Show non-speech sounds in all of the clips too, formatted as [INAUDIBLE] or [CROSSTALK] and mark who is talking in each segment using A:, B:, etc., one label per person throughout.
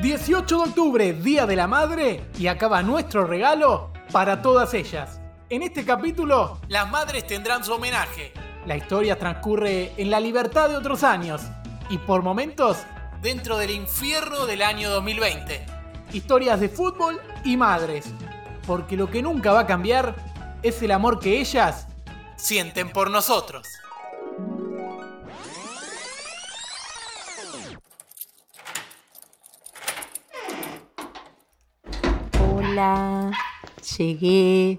A: 18 de octubre, Día de la Madre, y acaba nuestro regalo para todas ellas. En este capítulo, las madres tendrán su homenaje. La historia transcurre en la libertad de otros años y por momentos dentro del infierno del año 2020. Historias de fútbol y madres, porque lo que nunca va a cambiar es el amor que ellas sienten por nosotros.
B: Hola, llegué.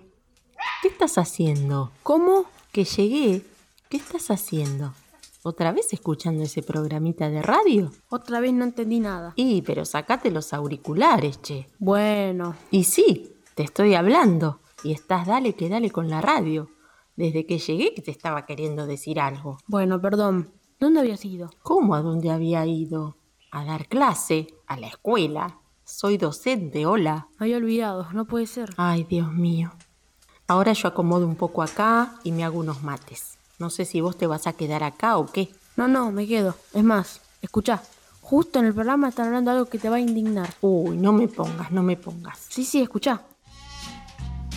B: ¿Qué estás haciendo?
C: ¿Cómo?
B: Que llegué. ¿Qué estás haciendo? ¿Otra vez escuchando ese programita de radio?
C: Otra vez no entendí nada.
B: Y, pero sacate los auriculares, che.
C: Bueno.
B: Y sí, te estoy hablando. Y estás dale que dale con la radio. Desde que llegué que te estaba queriendo decir algo.
C: Bueno, perdón. ¿Dónde habías ido?
B: ¿Cómo a dónde había ido? A dar clase, a la escuela. Soy docente, hola.
C: Me había olvidado, no puede ser.
B: Ay, Dios mío. Ahora yo acomodo un poco acá y me hago unos mates. No sé si vos te vas a quedar acá o qué.
C: No, no, me quedo. Es más, escuchá. Justo en el programa están hablando de algo que te va a indignar.
B: Uy, no me pongas, no me pongas.
C: Sí, sí, escuchá.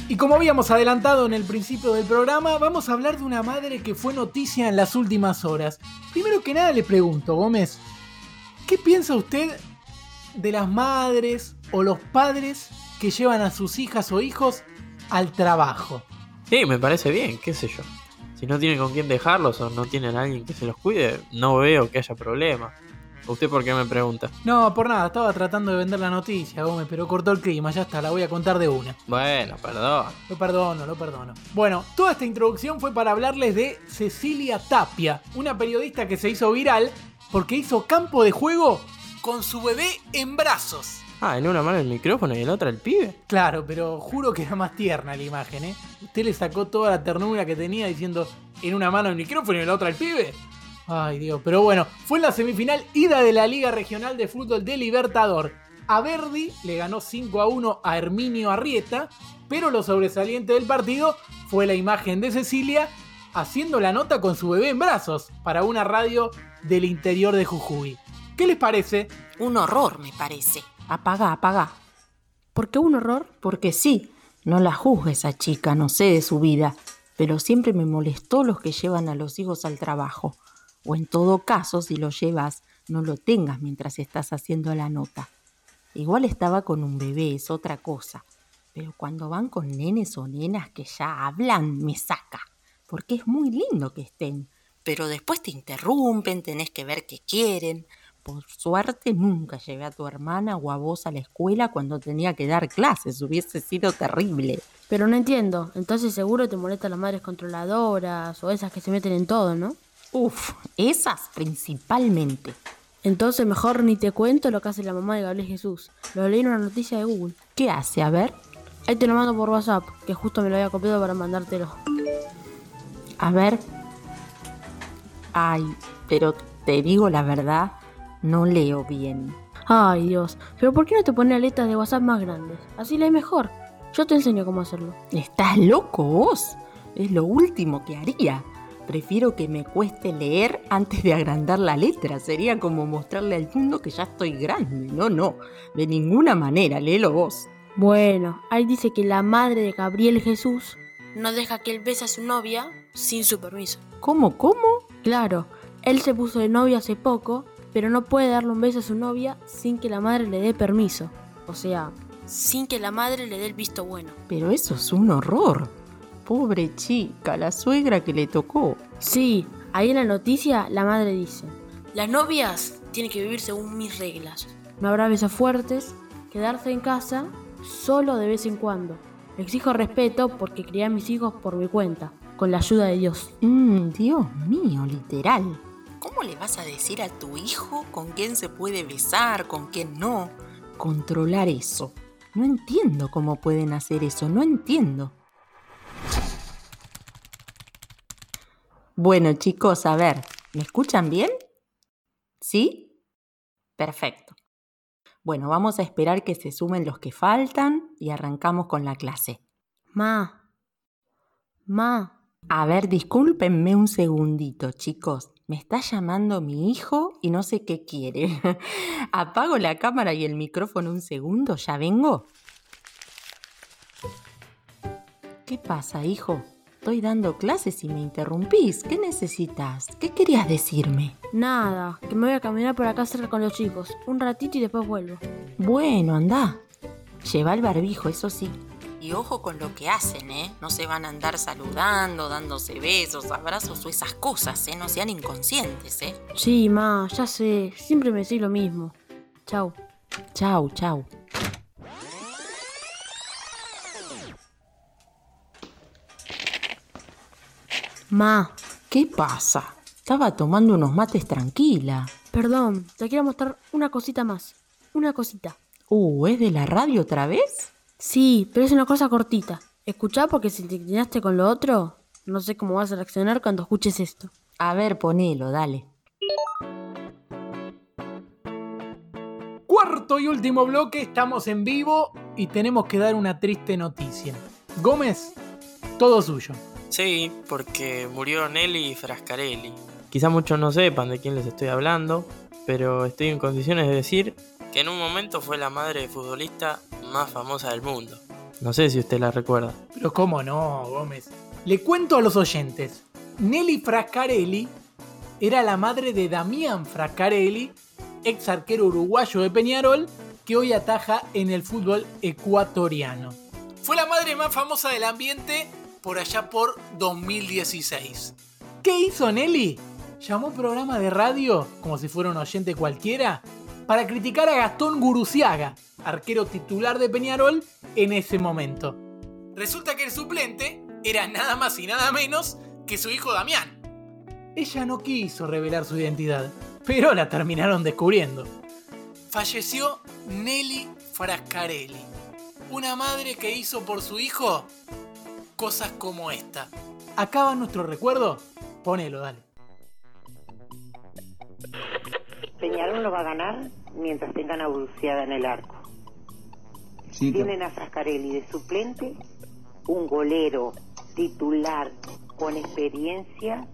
A: Y como habíamos adelantado en el principio del programa, vamos a hablar de una madre que fue noticia en las últimas horas. Primero que nada le pregunto, Gómez, ¿qué piensa usted de las madres o los padres que llevan a sus hijas o hijos al trabajo?
D: Sí, me parece bien, qué sé yo. Si no tienen con quién dejarlos o no tienen a alguien que se los cuide, no veo que haya problema. ¿Usted por qué me pregunta?
A: No, por nada, estaba tratando de vender la noticia, Gómez, pero cortó el clima, ya está, la voy a contar de una.
D: Bueno, perdón.
A: Lo perdono, lo perdono. Bueno, toda esta introducción fue para hablarles de Cecilia Tapia, una periodista que se hizo viral porque hizo campo de juego con su bebé en brazos.
D: Ah, en una mano el micrófono y en la otra el pibe.
A: Claro, pero juro que era más tierna la imagen, ¿eh? Usted le sacó toda la ternura que tenía diciendo en una mano el micrófono y en la otra el pibe. Ay, Dios, pero bueno, fue en la semifinal ida de la Liga Regional de Fútbol de Libertador. A Verdi le ganó 5 a 1 a Herminio Arrieta, pero lo sobresaliente del partido fue la imagen de Cecilia haciendo la nota con su bebé en brazos para una radio del interior de Jujuy. ¿Qué les parece?
B: Un horror, me parece. Apaga, apaga.
C: ¿Por qué un horror?
B: Porque sí, no la juzgue esa chica, no sé de su vida, pero siempre me molestó los que llevan a los hijos al trabajo. O en todo caso, si lo llevas, no lo tengas mientras estás haciendo la nota. Igual estaba con un bebé, es otra cosa. Pero cuando van con nenes o nenas que ya hablan, me saca. Porque es muy lindo que estén. Pero después te interrumpen, tenés que ver qué quieren. Por suerte nunca llevé a tu hermana o a vos a la escuela cuando tenía que dar clases, hubiese sido terrible.
C: Pero no entiendo, entonces seguro te molestan las madres controladoras o esas que se meten en todo, ¿no?
B: Uf, esas principalmente.
C: Entonces mejor ni te cuento lo que hace la mamá de Gabriel Jesús. Lo leí en una noticia de Google.
B: ¿Qué hace? A ver.
C: Ahí te lo mando por WhatsApp, que justo me lo había copiado para mandártelo.
B: A ver. Ay, pero te digo la verdad, no leo bien.
C: Ay, Dios. Pero ¿por qué no te pones letras de WhatsApp más grandes? Así lees mejor. Yo te enseño cómo hacerlo.
B: ¿Estás loco vos? Es lo último que haría. Prefiero que me cueste leer antes de agrandar la letra. Sería como mostrarle al mundo que ya estoy grande. No, no. De ninguna manera. Léelo vos.
C: Bueno, ahí dice que la madre de Gabriel Jesús no deja que él bese a su novia sin su permiso.
B: ¿Cómo, cómo?
C: Claro, él se puso de novia hace poco, pero no puede darle un beso a su novia sin que la madre le dé permiso. O sea, sin que la madre le dé el visto bueno.
B: Pero eso es un horror. Pobre chica, la suegra que le tocó.
C: Sí, ahí en la noticia la madre dice, las novias tienen que vivir según mis reglas. No habrá besos fuertes, quedarse en casa solo de vez en cuando. Exijo respeto porque crié a mis hijos por mi cuenta, con la ayuda de Dios.
B: Mm, Dios mío, literal. ¿Cómo le vas a decir a tu hijo con quién se puede besar, con quién no? Controlar eso. No entiendo cómo pueden hacer eso, no entiendo. Bueno chicos, a ver, ¿me escuchan bien? ¿Sí? Perfecto. Bueno, vamos a esperar que se sumen los que faltan y arrancamos con la clase.
C: Ma. Ma.
B: A ver, discúlpenme un segundito, chicos. Me está llamando mi hijo y no sé qué quiere. [LAUGHS] Apago la cámara y el micrófono un segundo, ¿ya vengo? ¿Qué pasa, hijo? Estoy dando clases y me interrumpís. ¿Qué necesitas? ¿Qué querías decirme?
C: Nada, que me voy a caminar por acá cerca con los chicos. Un ratito y después vuelvo.
B: Bueno, anda. Lleva el barbijo, eso sí. Y ojo con lo que hacen, ¿eh? No se van a andar saludando, dándose besos, abrazos o esas cosas, ¿eh? No sean inconscientes, ¿eh?
C: Sí, ma, ya sé. Siempre me decís lo mismo. Chau.
B: Chau, chau.
C: Ma.
B: ¿Qué pasa? Estaba tomando unos mates tranquila.
C: Perdón, te quiero mostrar una cosita más. Una cosita.
B: Uh, ¿es de la radio otra vez?
C: Sí, pero es una cosa cortita. Escuchá porque si te inclinaste con lo otro, no sé cómo vas a reaccionar cuando escuches esto.
B: A ver, ponelo, dale.
A: Cuarto y último bloque, estamos en vivo y tenemos que dar una triste noticia. Gómez, todo suyo.
D: Sí, porque murió Nelly Frascarelli. Quizá muchos no sepan de quién les estoy hablando, pero estoy en condiciones de decir que en un momento fue la madre de futbolista más famosa del mundo. No sé si usted la recuerda.
A: Pero cómo no, Gómez. Le cuento a los oyentes. Nelly Frascarelli era la madre de Damián Frascarelli, ex arquero uruguayo de Peñarol, que hoy ataja en el fútbol ecuatoriano. Fue la madre más famosa del ambiente por allá por 2016. ¿Qué hizo Nelly? Llamó un programa de radio, como si fuera un oyente cualquiera, para criticar a Gastón Guruciaga, arquero titular de Peñarol en ese momento. Resulta que el suplente era nada más y nada menos que su hijo Damián. Ella no quiso revelar su identidad, pero la terminaron descubriendo. Falleció Nelly Frascarelli, una madre que hizo por su hijo cosas como esta. ¿Acaba nuestro recuerdo? Ponelo, dale.
E: Peñarol no va a ganar mientras tengan a Bruciada en el arco. Tienen a Frascarelli de suplente, un golero titular con experiencia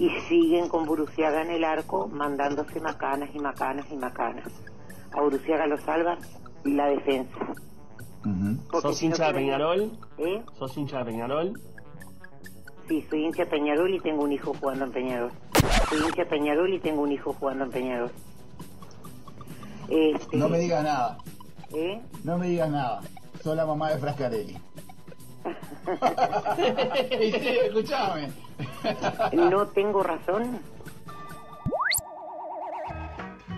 E: y siguen con Buruciaga en el arco mandándose macanas y macanas y macanas. A Buruciaga lo salva la defensa. Porque
F: ¿Sos
E: si no
F: hincha de Peñarol?
E: ¿Eh?
F: ¿Sos hincha de Peñarol?
E: Sí, soy hincha de Peñarol y tengo un hijo jugando en Peñarol. Soy hincha de Peñarol y tengo un hijo jugando en Peñarol. Este,
G: No me digas nada,
E: ¿eh?
G: no me digas nada. Soy la mamá de Frascarelli. [LAUGHS] y sí, escuchame.
E: No tengo razón.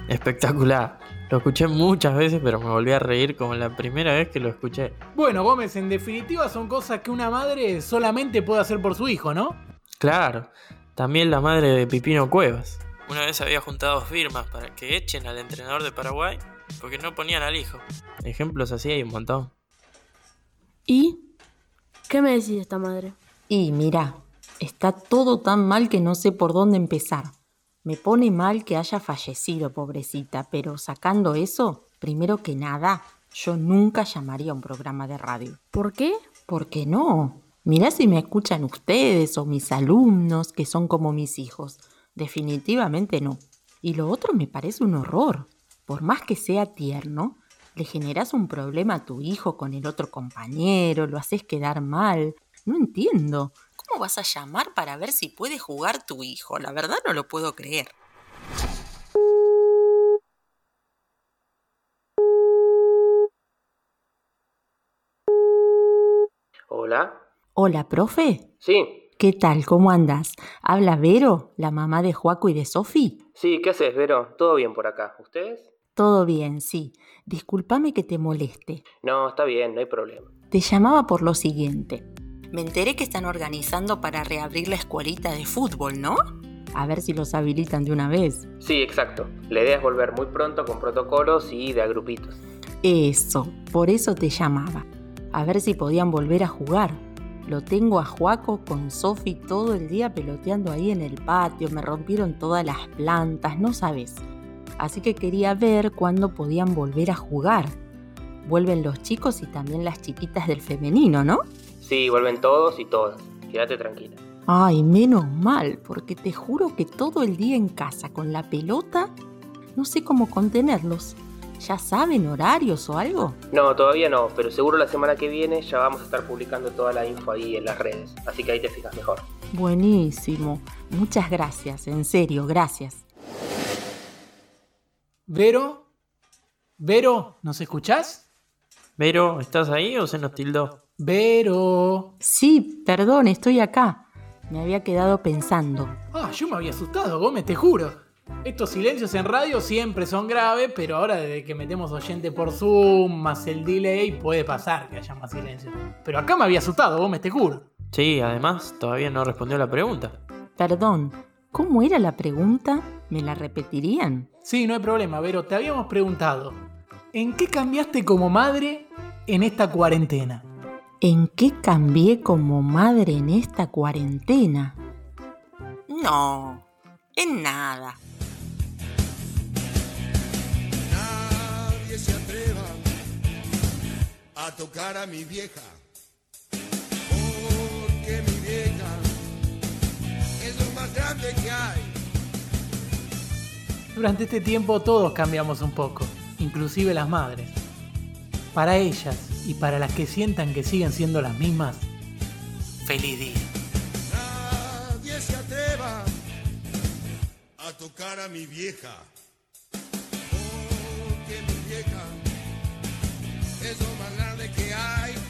D: Espectacular. Lo escuché muchas veces, pero me volví a reír como la primera vez que lo escuché.
A: Bueno, Gómez, en definitiva son cosas que una madre solamente puede hacer por su hijo, ¿no?
D: Claro, también la madre de Pipino Cuevas. Una vez había juntado firmas para que echen al entrenador de Paraguay porque no ponían al hijo. Ejemplos así hay un montón.
C: ¿Y? ¿Qué me decís de esta madre?
B: Y mira, está todo tan mal que no sé por dónde empezar. Me pone mal que haya fallecido, pobrecita, pero sacando eso, primero que nada, yo nunca llamaría a un programa de radio.
C: ¿Por qué?
B: ¿Por qué no? Mirá si me escuchan ustedes o mis alumnos, que son como mis hijos. Definitivamente no. Y lo otro me parece un horror. Por más que sea tierno, le generas un problema a tu hijo con el otro compañero, lo haces quedar mal. No entiendo. ¿Cómo vas a llamar para ver si puede jugar tu hijo? La verdad no lo puedo creer.
H: Hola.
B: Hola, profe.
H: Sí,
B: ¿Qué tal? ¿Cómo andas? Habla Vero, la mamá de Joaco y de Sofi.
H: sí, ¿qué haces, Vero? ¿Todo bien por acá? ¿Ustedes?
B: Todo bien, sí. Discúlpame que te moleste.
H: No, está bien, no hay problema.
B: Te llamaba por lo siguiente. Me enteré que están organizando para reabrir la escuelita de fútbol, ¿no? A ver si los habilitan de una vez.
H: Sí, exacto. La idea es volver muy pronto con protocolos y de a grupitos.
B: Eso, por eso te llamaba. A ver si podían volver a jugar. Lo tengo a Juaco con Sofi todo el día peloteando ahí en el patio, me rompieron todas las plantas, no sabes. Así que quería ver cuándo podían volver a jugar. Vuelven los chicos y también las chiquitas del femenino, ¿no?
H: Sí, vuelven todos y todas. Quédate tranquila.
B: Ay, menos mal, porque te juro que todo el día en casa con la pelota, no sé cómo contenerlos. ¿Ya saben horarios o algo?
H: No, todavía no, pero seguro la semana que viene ya vamos a estar publicando toda la info ahí en las redes, así que ahí te fijas mejor.
B: Buenísimo. Muchas gracias, en serio, gracias.
A: Vero, Vero, ¿nos escuchás?
D: Vero, ¿estás ahí o se nos tildó?
A: Vero.
B: Sí, perdón, estoy acá. Me había quedado pensando.
A: Ah, yo me había asustado, Gómez, te juro. Estos silencios en radio siempre son graves, pero ahora desde que metemos oyente por Zoom más el delay puede pasar que haya más silencio. Pero acá me había asustado, vos me te juro.
D: Sí, además todavía no respondió la pregunta.
B: Perdón, ¿cómo era la pregunta? ¿Me la repetirían?
A: Sí, no hay problema, pero te habíamos preguntado, ¿en qué cambiaste como madre en esta cuarentena?
B: ¿En qué cambié como madre en esta cuarentena?
F: No, en nada.
I: Tocar a mi vieja. Porque mi vieja es lo más grande que hay.
A: Durante este tiempo todos cambiamos un poco, inclusive las madres. Para ellas y para las que sientan que siguen siendo las mismas, feliz día.
I: Nadie se atreva a tocar a mi vieja. Porque mi vieja es lo más grande que hay.